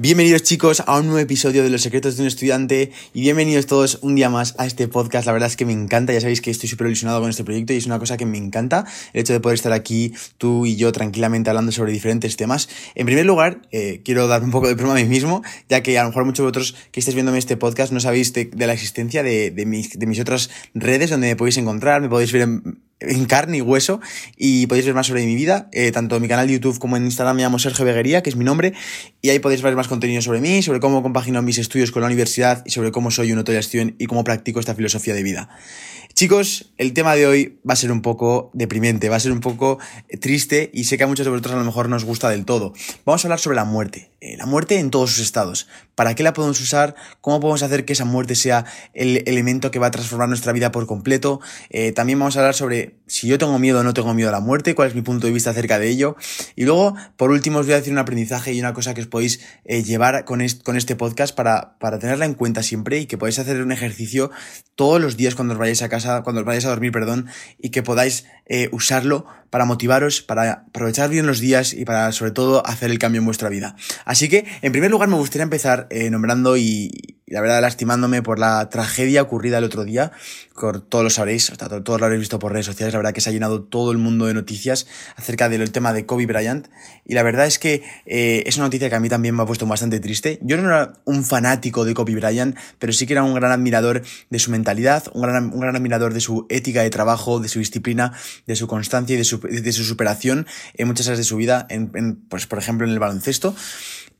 Bienvenidos chicos a un nuevo episodio de Los Secretos de un Estudiante y bienvenidos todos un día más a este podcast. La verdad es que me encanta, ya sabéis que estoy súper ilusionado con este proyecto y es una cosa que me encanta, el hecho de poder estar aquí tú y yo tranquilamente hablando sobre diferentes temas. En primer lugar, eh, quiero dar un poco de promo a mí mismo, ya que a lo mejor muchos de vosotros que estáis viéndome este podcast no sabéis de, la existencia de, de, mis, de mis otras redes donde me podéis encontrar, me podéis ver en en carne y hueso y podéis ver más sobre mi vida, eh, tanto en mi canal de YouTube como en Instagram me llamo Sergio Beguería, que es mi nombre, y ahí podéis ver más contenido sobre mí, sobre cómo compagino mis estudios con la universidad y sobre cómo soy un autogestión y cómo practico esta filosofía de vida. Chicos, el tema de hoy va a ser un poco deprimente, va a ser un poco triste y sé que a muchos de vosotros a lo mejor no os gusta del todo. Vamos a hablar sobre la muerte, eh, la muerte en todos sus estados. ¿Para qué la podemos usar? ¿Cómo podemos hacer que esa muerte sea el elemento que va a transformar nuestra vida por completo? Eh, también vamos a hablar sobre si yo tengo miedo o no tengo miedo a la muerte, cuál es mi punto de vista acerca de ello. Y luego, por último, os voy a decir un aprendizaje y una cosa que os podéis llevar con, con este podcast para, para tenerla en cuenta siempre y que podáis hacer un ejercicio todos los días cuando os vayáis a casa cuando os vayáis a dormir, perdón, y que podáis eh, usarlo para motivaros, para aprovechar bien los días y para sobre todo hacer el cambio en vuestra vida. Así que, en primer lugar, me gustaría empezar eh, nombrando y, la verdad lastimándome por la tragedia ocurrida el otro día. Todos lo sabréis, todos lo habréis visto por redes sociales. La verdad que se ha llenado todo el mundo de noticias acerca del tema de Kobe Bryant. Y la verdad es que eh, es una noticia que a mí también me ha puesto bastante triste. Yo no era un fanático de Kobe Bryant, pero sí que era un gran admirador de su mentalidad, un gran, un gran admirador de su ética de trabajo, de su disciplina, de su constancia y de su, de su superación en muchas áreas de su vida, en, pues por ejemplo en el baloncesto.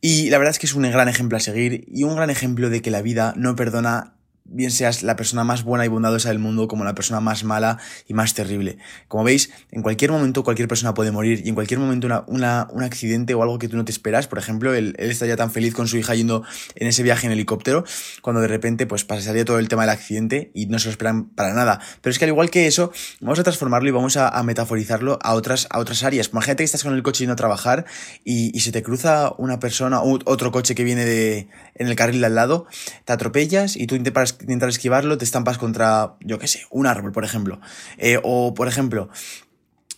Y la verdad es que es un gran ejemplo a seguir y un gran ejemplo de que la vida no perdona bien seas la persona más buena y bondadosa del mundo como la persona más mala y más terrible. Como veis, en cualquier momento cualquier persona puede morir y en cualquier momento una, un accidente o algo que tú no te esperas, por ejemplo, él, él, está ya tan feliz con su hija yendo en ese viaje en helicóptero, cuando de repente pues pasaría todo el tema del accidente y no se lo esperan para nada. Pero es que al igual que eso, vamos a transformarlo y vamos a, metaforizarlo a otras, a otras áreas. Imagínate que estás con el coche yendo a trabajar y, y se te cruza una persona o otro coche que viene de, en el carril de al lado, te atropellas y tú intentas intentar esquivarlo, te estampas contra, yo qué sé, un árbol, por ejemplo. Eh, o, por ejemplo,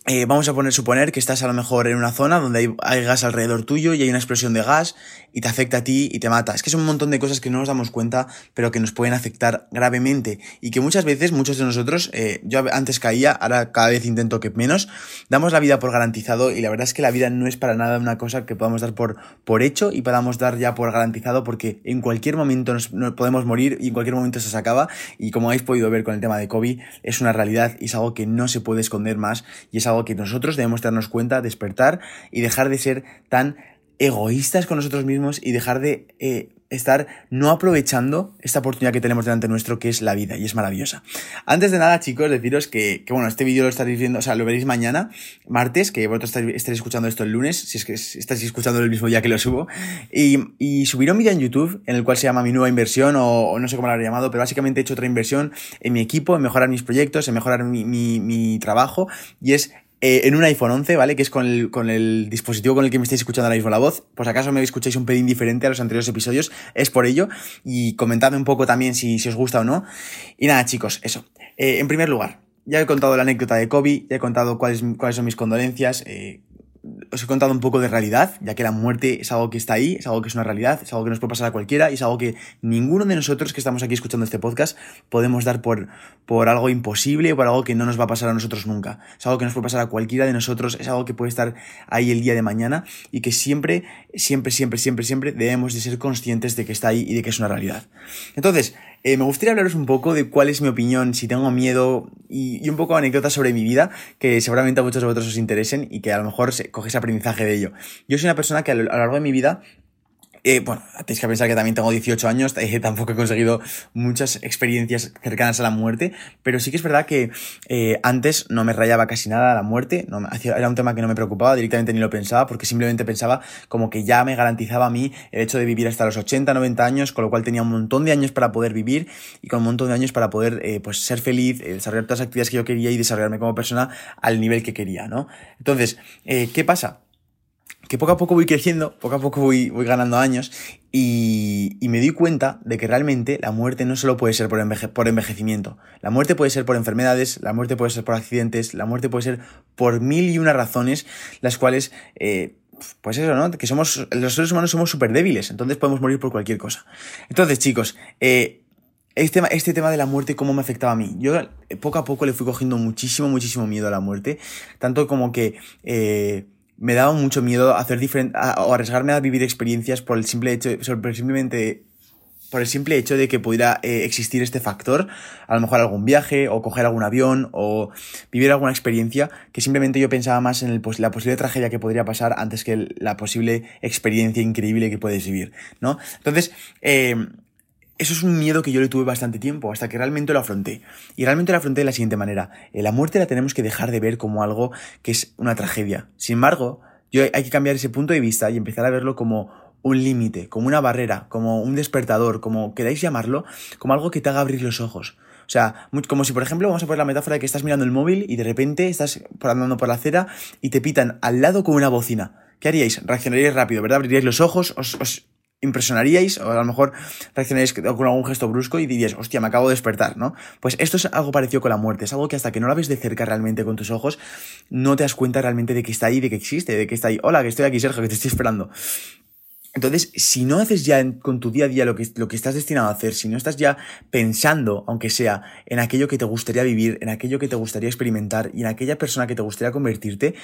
eh, vamos a poner, suponer que estás a lo mejor en una zona donde hay, gas alrededor tuyo y hay una explosión de gas y te afecta a ti y te mata. Es que son un montón de cosas que no nos damos cuenta, pero que nos pueden afectar gravemente y que muchas veces, muchos de nosotros, eh, yo antes caía, ahora cada vez intento que menos, damos la vida por garantizado y la verdad es que la vida no es para nada una cosa que podamos dar por, por hecho y podamos dar ya por garantizado porque en cualquier momento nos, podemos morir y en cualquier momento se acaba y como habéis podido ver con el tema de COVID, es una realidad y es algo que no se puede esconder más y es algo que nosotros debemos darnos cuenta, despertar y dejar de ser tan egoístas con nosotros mismos y dejar de eh, estar no aprovechando esta oportunidad que tenemos delante nuestro, que es la vida, y es maravillosa. Antes de nada, chicos, deciros que, que bueno, este vídeo lo estaréis viendo, o sea, lo veréis mañana, martes, que vosotros estaréis escuchando esto el lunes, si es que estáis escuchando el mismo día que lo subo, y, y subiré un vídeo en YouTube en el cual se llama mi nueva inversión, o, no sé cómo lo habré llamado, pero básicamente he hecho otra inversión en mi equipo, en mejorar mis proyectos, en mejorar mi, mi, mi trabajo, y es eh, en un iPhone 11, ¿vale? Que es con el, con el dispositivo con el que me estáis escuchando ahora mismo la voz. Pues acaso me escucháis un pelín diferente a los anteriores episodios, es por ello. Y comentadme un poco también si, si os gusta o no. Y nada, chicos, eso. Eh, en primer lugar, ya he contado la anécdota de Kobe, ya he contado cuáles, cuáles son mis condolencias. Eh, os he contado un poco de realidad, ya que la muerte es algo que está ahí, es algo que es una realidad, es algo que nos puede pasar a cualquiera y es algo que ninguno de nosotros que estamos aquí escuchando este podcast podemos dar por, por algo imposible o por algo que no nos va a pasar a nosotros nunca. Es algo que nos puede pasar a cualquiera de nosotros, es algo que puede estar ahí el día de mañana y que siempre, siempre, siempre, siempre, siempre debemos de ser conscientes de que está ahí y de que es una realidad. Entonces, eh, me gustaría hablaros un poco de cuál es mi opinión, si tengo miedo y, un poco anécdotas sobre mi vida que seguramente a muchos de vosotros os interesen y que a lo mejor se, coges aprendizaje de ello. Yo soy una persona que a lo largo de mi vida Eh, bueno, tenéis que pensar que también tengo 18 años, eh, tampoco he conseguido muchas experiencias cercanas a la muerte, pero sí que es verdad que eh, antes no me rayaba casi nada la muerte, era un tema que no me preocupaba, directamente ni lo pensaba, porque simplemente pensaba como que ya me garantizaba a mí el hecho de vivir hasta los 80, 90 años, con lo cual tenía un montón de años para poder vivir y con un montón de años para poder pues ser feliz, desarrollar todas las actividades que yo quería y desarrollarme como persona al nivel que quería, ¿no? Entonces, ¿qué pasa? Que poco a poco voy creciendo, poco a poco voy, voy ganando años y, y, me doy cuenta de que realmente la muerte no solo puede ser por, por, envejecimiento, la muerte puede ser por enfermedades, la muerte puede ser por accidentes, la muerte puede ser por mil y una razones, las cuales, eh, pues eso, ¿no? Que somos, los seres humanos somos súper débiles, entonces podemos morir por cualquier cosa. Entonces, chicos, eh, este, este, tema de la muerte, cómo me afectaba a mí. Yo eh, poco a poco le fui cogiendo muchísimo, muchísimo miedo a la muerte, tanto como que... Eh, me daba mucho miedo hacer diferente, o arriesgarme a vivir experiencias por el simple hecho, simplemente por el simple hecho de que pudiera eh, existir este factor, a lo mejor algún viaje, o coger algún avión, o vivir alguna experiencia, que simplemente yo pensaba más en el, la posible tragedia que podría pasar antes que la posible experiencia increíble que puedes vivir, ¿no? Entonces, eh, eso es un miedo que yo le tuve bastante tiempo, hasta que realmente lo afronté. Y realmente lo afronté de la siguiente manera. Eh, la muerte la tenemos que dejar de ver como algo que es una tragedia. Sin embargo, hay que cambiar ese punto de vista y empezar a verlo como un límite, como una barrera, como un despertador, como queráis llamarlo, como algo que te haga abrir los ojos. O sea, como si, por ejemplo, vamos a poner la metáfora de que estás mirando el móvil y de repente estás andando por la acera y te pitan al lado con una bocina. ¿Qué haríais? Reaccionaríais rápido, ¿verdad? Abriríais los ojos, os, os impresionaríais o a lo mejor reaccionaríais con algún gesto brusco y diríais, hostia, me acabo de despertar, ¿no? Pues esto es algo parecido con la muerte, es algo que hasta que no la ves de cerca realmente con tus ojos, no te das cuenta realmente de que está ahí, de que existe, de que está ahí, hola, que estoy aquí, Sergio, que te estoy esperando. Entonces, si no haces ya con tu día a día lo que, lo que estás destinado a hacer, si no estás ya pensando, aunque sea, en aquello que te gustaría vivir, en aquello que te gustaría experimentar y en aquella persona que te gustaría convertirte,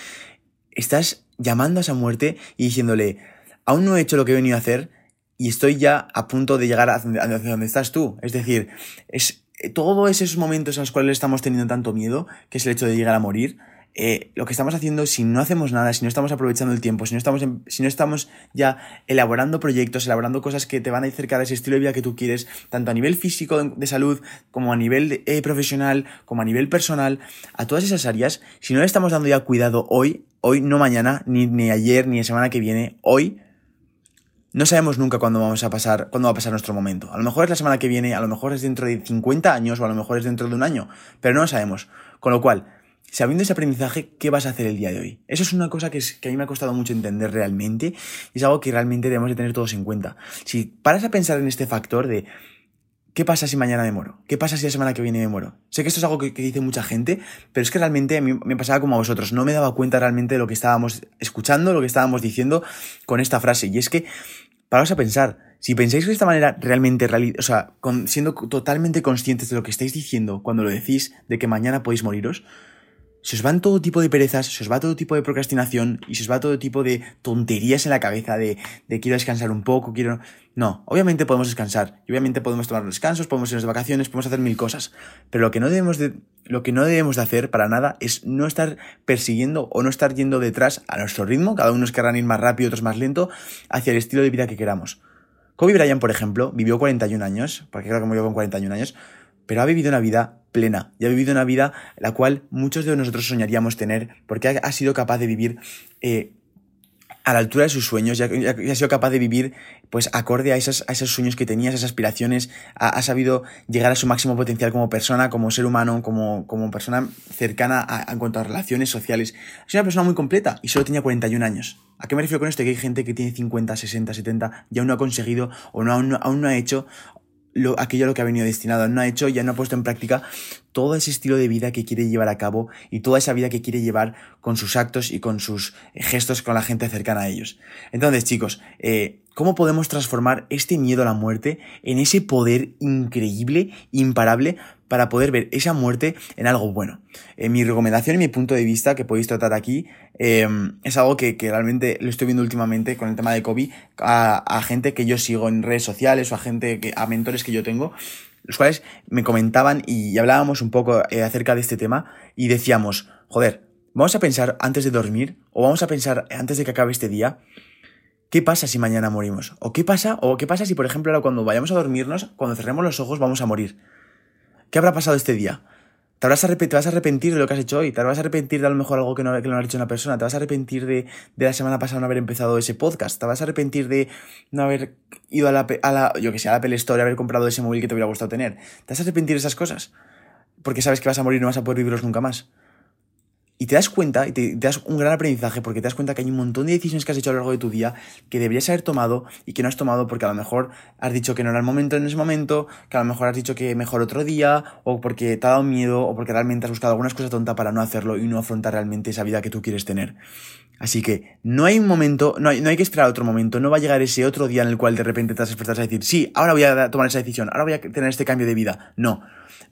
estás llamando a esa muerte y diciéndole, aún no he hecho lo que he venido a hacer, y estoy ya a punto de llegar a donde estás tú. Es decir, es eh, todos esos momentos en los cuales estamos teniendo tanto miedo, que es el hecho de llegar a morir, eh, lo que estamos haciendo, si no hacemos nada, si no estamos aprovechando el tiempo, si no estamos, si no estamos ya elaborando proyectos, elaborando cosas que te van a acercar a ese estilo de vida que tú quieres, tanto a nivel físico de, salud, como a nivel eh, profesional, como a nivel personal, a todas esas áreas, si no le estamos dando ya cuidado hoy, hoy, no mañana, ni, ni ayer, ni la semana que viene, hoy, no sabemos nunca cuándo vamos a pasar, cuándo va a pasar nuestro momento. A lo mejor es la semana que viene, a lo mejor es dentro de 50 años o a lo mejor es dentro de un año, pero no lo sabemos. Con lo cual, sabiendo ese aprendizaje, ¿qué vas a hacer el día de hoy? Eso es una cosa que, que a mí me ha costado mucho entender realmente y es algo que realmente debemos de tener todos en cuenta. Si paras a pensar en este factor de ¿Qué pasa si mañana me muero? ¿Qué pasa si la semana que viene me muero? Sé que esto es algo que, dice mucha gente, pero es que realmente a mí me pasaba como a vosotros. No me daba cuenta realmente de lo que estábamos escuchando, lo que estábamos diciendo con esta frase. Y es que paraos a pensar, si pensáis de esta manera realmente, o sea, siendo totalmente conscientes de lo que estáis diciendo cuando lo decís de que mañana podéis moriros, se os van todo tipo de perezas, se os va todo tipo de procrastinación y se os va todo tipo de tonterías en la cabeza de, de quiero descansar un poco, quiero... No, obviamente podemos descansar y obviamente podemos tomar descansos, podemos irnos de vacaciones, podemos hacer mil cosas, pero lo que no debemos de, lo que no debemos de hacer para nada es no estar persiguiendo o no estar yendo detrás a nuestro ritmo, cada uno querrán ir más rápido, otros más lento, hacia el estilo de vida que queramos. Kobe Bryant, por ejemplo, vivió 41 años, porque creo que murió con 41 años, pero ha vivido una vida plena y ha vivido una vida la cual muchos de nosotros soñaríamos tener porque ha, sido capaz de vivir eh, a la altura de sus sueños, ya, ha sido capaz de vivir pues acorde a, a esos sueños que tenía, esas aspiraciones, ha, sabido llegar a su máximo potencial como persona, como ser humano, como, como persona cercana a, en cuanto a relaciones sociales. Es una persona muy completa y solo tenía 41 años. ¿A qué me refiero con esto? Que hay gente que tiene 50, 60, 70 y aún no ha conseguido o aún no ha hecho lo, aquello a lo que ha venido destinado, no ha hecho, ya no ha puesto en práctica todo ese estilo de vida que quiere llevar a cabo y toda esa vida que quiere llevar con sus actos y con sus gestos con la gente cercana a ellos. Entonces, chicos, eh, ¿cómo podemos transformar este miedo a la muerte en ese poder increíble, imparable, para poder ver esa muerte en algo bueno. Eh, mi recomendación y mi punto de vista que podéis tratar aquí em, es algo que, realmente lo estoy viendo últimamente con el tema de COVID a, gente que yo sigo en redes sociales o a gente que, a mentores que yo tengo, los cuales me comentaban y hablábamos un poco eh, acerca de este tema y decíamos, joder, vamos a pensar antes de dormir o vamos a pensar antes de que acabe este día ¿Qué pasa si mañana morimos? ¿O qué pasa? ¿O qué pasa si, por ejemplo, ahora cuando vayamos a dormirnos, cuando cerremos los ojos, vamos a morir? ¿Qué habrá pasado este día? Te, vas a arrepentir de lo que has hecho hoy, te vas a arrepentir de a lo mejor algo que no, que no ha hecho una persona, te vas a arrepentir de, de, la semana pasada no haber empezado ese podcast, te vas a arrepentir de no haber ido a la, a la yo que sé, a la Apple Store, haber comprado ese móvil que te hubiera gustado tener. Te vas a arrepentir de esas cosas, porque sabes que vas a morir y no vas a poder vivirlos nunca más. Y te das cuenta, y te, das un gran aprendizaje, porque te das cuenta que hay un montón de decisiones que has hecho a lo largo de tu día que deberías haber tomado y que no has tomado porque a lo mejor has dicho que no era el momento en ese momento, que a lo mejor has dicho que mejor otro día, o porque te ha dado miedo, o porque realmente has buscado algunas cosas tontas para no hacerlo y no afrontar realmente esa vida que tú quieres tener. Así que no hay un momento, no hay, no hay que esperar otro momento, no va a llegar ese otro día en el cual de repente te vas a a decir, sí, ahora voy a tomar esa decisión, ahora voy a tener este cambio de vida. No,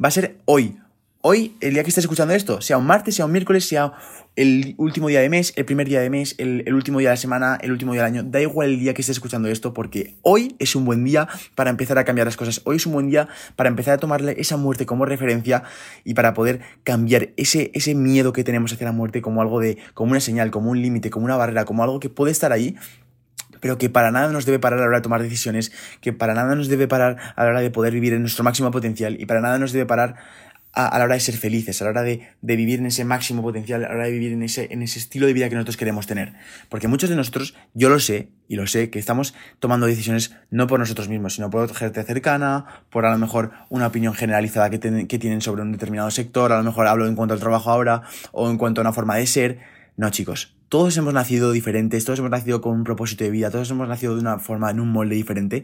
va a ser hoy, hoy, el día que estés escuchando esto, sea un martes, sea un miércoles, sea el último día de mes, el primer día de mes, el, último día de la semana, el último día del año, da igual el día que estés escuchando esto, porque hoy es un buen día para empezar a cambiar las cosas, hoy es un buen día para empezar a tomarle esa muerte como referencia y para poder cambiar ese, ese miedo que tenemos hacia la muerte como algo de, como una señal, como un límite, como una barrera, como algo que puede estar ahí, pero que para nada nos debe parar a la hora de tomar decisiones, que para nada nos debe parar a la hora de poder vivir en nuestro máximo potencial y para nada nos debe parar a, la hora de ser felices, a la hora de, vivir en ese máximo potencial, a la hora de vivir en ese, en ese estilo de vida que nosotros queremos tener. Porque muchos de nosotros, yo lo sé, y lo sé, que estamos tomando decisiones no por nosotros mismos, sino por gente cercana, por a lo mejor una opinión generalizada que, que tienen sobre un determinado sector, a lo mejor hablo en cuanto al trabajo ahora, o en cuanto a una forma de ser. No, chicos, todos hemos nacido diferentes, todos hemos nacido con un propósito de vida, todos hemos nacido de una forma, en un molde diferente,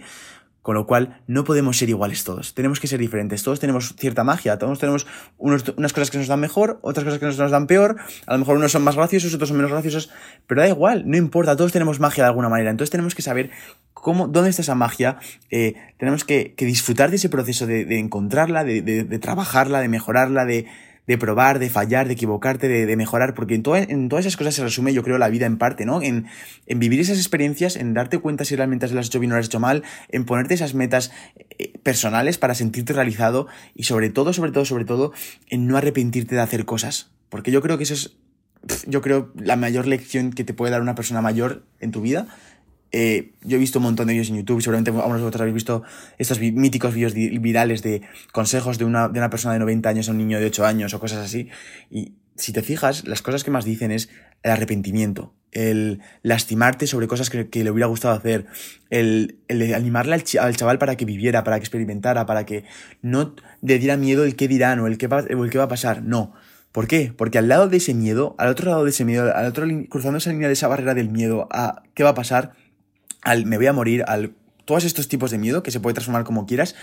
con lo cual, no podemos ser iguales todos. Tenemos que ser diferentes. Todos tenemos cierta magia. Todos tenemos unas cosas que nos dan mejor, otras cosas que nos, dan peor. A lo mejor unos son más graciosos, otros son menos graciosos. Pero da igual, no importa. Todos tenemos magia de alguna manera. Entonces tenemos que saber cómo, dónde está esa magia. Eh, tenemos que, disfrutar de ese proceso de, encontrarla, de trabajarla, de mejorarla, de, de probar, de fallar, de equivocarte, de, mejorar, porque en, en, todas esas cosas se resume, yo creo, la vida en parte, ¿no? En, en, vivir esas experiencias, en darte cuenta si realmente las has hecho bien o las has hecho mal, en ponerte esas metas eh, personales para sentirte realizado y sobre todo, sobre todo, sobre todo, en no arrepentirte de hacer cosas. Porque yo creo que eso es, yo creo, la mayor lección que te puede dar una persona mayor en tu vida eh, yo he visto un montón de vídeos en YouTube, seguramente algunos de vosotros habéis visto estos míticos vídeos virales de consejos de una, de una persona de 90 años a un niño de 8 años o cosas así. Y si te fijas, las cosas que más dicen es el arrepentimiento, el lastimarte sobre cosas que, le hubiera gustado hacer, el, el animarle al, al, chaval para que viviera, para que experimentara, para que no le diera miedo el qué dirán o el qué va, o el qué va a pasar. No. ¿Por qué? Porque al lado de ese miedo, al otro lado de ese miedo, al otro cruzando esa línea de esa barrera del miedo a qué va a pasar, al me voy a morir, al todos estos tipos de miedo que se puede transformar como quieras,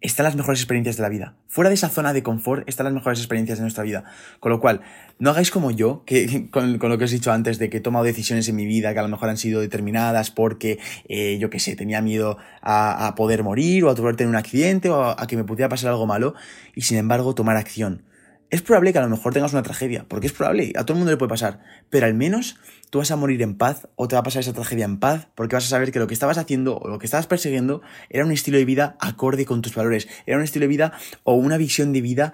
están las mejores experiencias de la vida. Fuera de esa zona de confort están las mejores experiencias de nuestra vida. Con lo cual, no hagáis como yo, que con, lo que os he dicho antes de que he tomado decisiones en mi vida que a lo mejor han sido determinadas porque, eh, yo qué sé, tenía miedo a, a, poder morir o a poder tener un accidente o a que me pudiera pasar algo malo y sin embargo tomar acción. Es probable que a lo mejor tengas una tragedia, porque es probable, a todo el mundo le puede pasar, pero al menos tú vas a morir en paz o te va a pasar esa tragedia en paz, porque vas a saber que lo que estabas haciendo o lo que estabas persiguiendo era un estilo de vida acorde con tus valores, era un estilo de vida o una visión de vida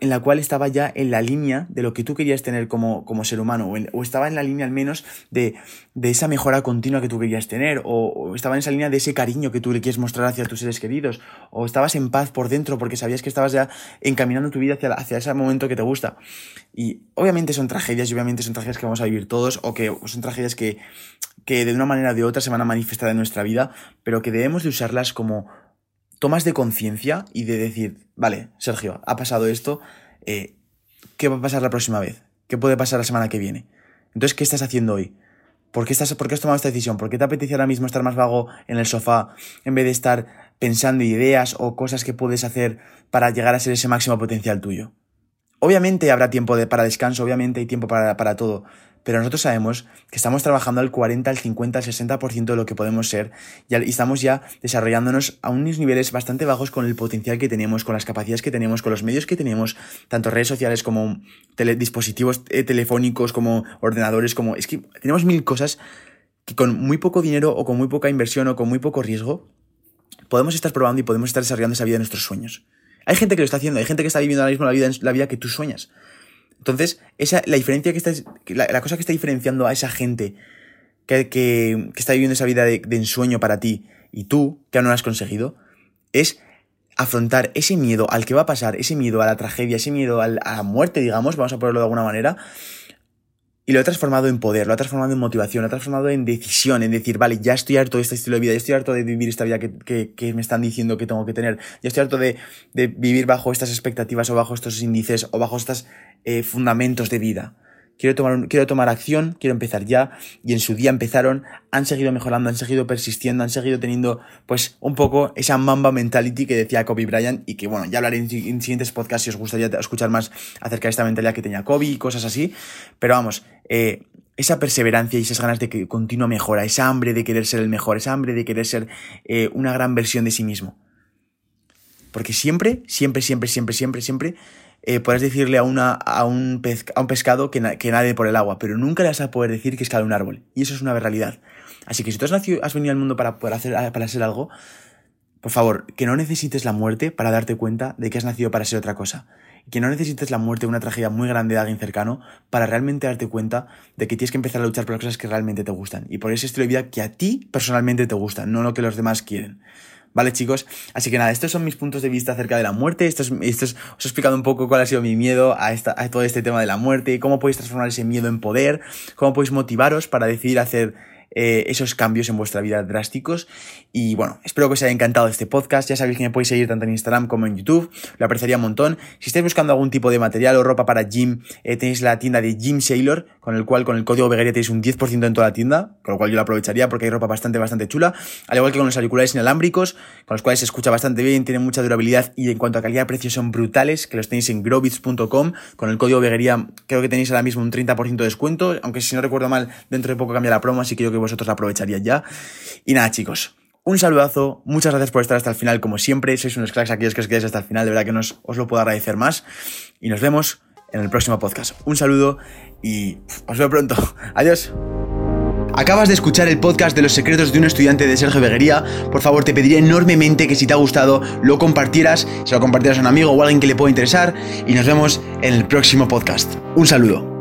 en la cual estaba ya en la línea de lo que tú querías tener como, como ser humano, o, estaba en la línea al menos de, de, esa mejora continua que tú querías tener, o, estaba en esa línea de ese cariño que tú le quieres mostrar hacia tus seres queridos, o estabas en paz por dentro porque sabías que estabas ya encaminando tu vida hacia, hacia ese momento que te gusta. Y obviamente son tragedias, y obviamente son tragedias que vamos a vivir todos, o que son tragedias que, que de una manera o de otra se van a manifestar en nuestra vida, pero que debemos de usarlas como tomas de conciencia y de decir, vale, Sergio, ha pasado esto, eh, ¿qué va a pasar la próxima vez? ¿Qué puede pasar la semana que viene? Entonces, ¿qué estás haciendo hoy? ¿Por qué, estás, ¿Por qué has tomado esta decisión? ¿Por qué te apetece ahora mismo estar más vago en el sofá en vez de estar pensando ideas o cosas que puedes hacer para llegar a ser ese máximo potencial tuyo? Obviamente habrá tiempo para descanso, obviamente hay tiempo para, para todo, pero nosotros sabemos que estamos trabajando al 40, al 50, al 60% de lo que podemos ser y estamos ya desarrollándonos a unos niveles bastante bajos con el potencial que tenemos, con las capacidades que tenemos, con los medios que tenemos, tanto redes sociales como dispositivos eh, telefónicos, como ordenadores, como... Es que tenemos mil cosas que con muy poco dinero o con muy poca inversión o con muy poco riesgo podemos estar probando y podemos estar desarrollando esa vida de nuestros sueños. Hay gente que lo está haciendo, hay gente que está viviendo ahora mismo la vida, la vida que tú sueñas. Entonces, esa, la diferencia que está, la, cosa que está diferenciando a esa gente que, que, está viviendo esa vida de, de ensueño para ti y tú, que aún no lo has conseguido, es afrontar ese miedo al que va a pasar, ese miedo a la tragedia, ese miedo a la muerte, digamos, vamos a ponerlo de alguna manera, y lo ha transformado en poder, lo ha transformado en motivación, lo ha transformado en decisión, en decir, vale, ya estoy harto de este estilo de vida, ya estoy harto de vivir esta vida que, que, me están diciendo que tengo que tener, ya estoy harto de, de, vivir bajo estas expectativas o bajo estos índices o bajo estos eh, fundamentos de vida quiero tomar, quiero tomar acción, quiero empezar ya, y en su día empezaron, han seguido mejorando, han seguido persistiendo, han seguido teniendo, pues, un poco esa mamba mentality que decía Kobe Bryant, y que, bueno, ya hablaré en, siguientes podcasts si os gustaría escuchar más acerca de esta mentalidad que tenía Kobe y cosas así, pero vamos, eh, esa perseverancia y esas ganas de que continúa mejora, esa hambre de querer ser el mejor, esa hambre de querer ser eh, una gran versión de sí mismo. Porque siempre, siempre, siempre, siempre, siempre, siempre eh, podrás decirle a, una, a, un a un pescado que, que, nade por el agua, pero nunca le vas a poder decir que escala un árbol. Y eso es una realidad. Así que si tú has, nacido, has venido al mundo para poder hacer, para ser algo, por favor, que no necesites la muerte para darte cuenta de que has nacido para ser otra cosa. Que no necesites la muerte, una tragedia muy grande de alguien cercano, para realmente darte cuenta de que tienes que empezar a luchar por las cosas que realmente te gustan. Y por ese estilo de vida que a ti personalmente te gustan, no lo que los demás quieren. ¿Vale, chicos? Así que nada, estos son mis puntos de vista acerca de la muerte. Esto es, esto os he explicado un poco cuál ha sido mi miedo a, esta, a todo este tema de la muerte, cómo podéis transformar ese miedo en poder, cómo podéis motivaros para decidir hacer eh, esos cambios en vuestra vida drásticos. Y bueno, espero que os haya encantado este podcast. Ya sabéis que me podéis seguir tanto en Instagram como en YouTube. Lo apreciaría un montón. Si estáis buscando algún tipo de material o ropa para gym, eh, tenéis la tienda de Gym Sailor, con el cual con el código Vegaria tenéis un 10% en toda la tienda, con lo cual yo lo aprovecharía porque hay ropa bastante, bastante chula. Al igual que con los auriculares inalámbricos, con los cuales se escucha bastante bien, tienen mucha durabilidad y en cuanto a calidad-precio son brutales, que los tenéis en growbits.com. Con el código Veguería creo que tenéis ahora mismo un 30% de descuento, aunque si no recuerdo mal, dentro de poco cambia la promo, así que vosotros la aprovecharíais ya. Y nada, chicos. Un saludazo, muchas gracias por estar hasta el final, como siempre. Sois unos cracks aquellos que os quedáis hasta el final, de verdad que no os, lo puedo agradecer más. Y nos vemos en el próximo podcast. Un saludo y os veo pronto. Adiós. Acabas de escuchar el podcast de los secretos de un estudiante de Sergio Beguería. Por favor, te pediría enormemente que si te ha gustado lo compartieras, se lo compartieras a un amigo o a alguien que le pueda interesar. Y nos vemos en el próximo podcast. Un saludo.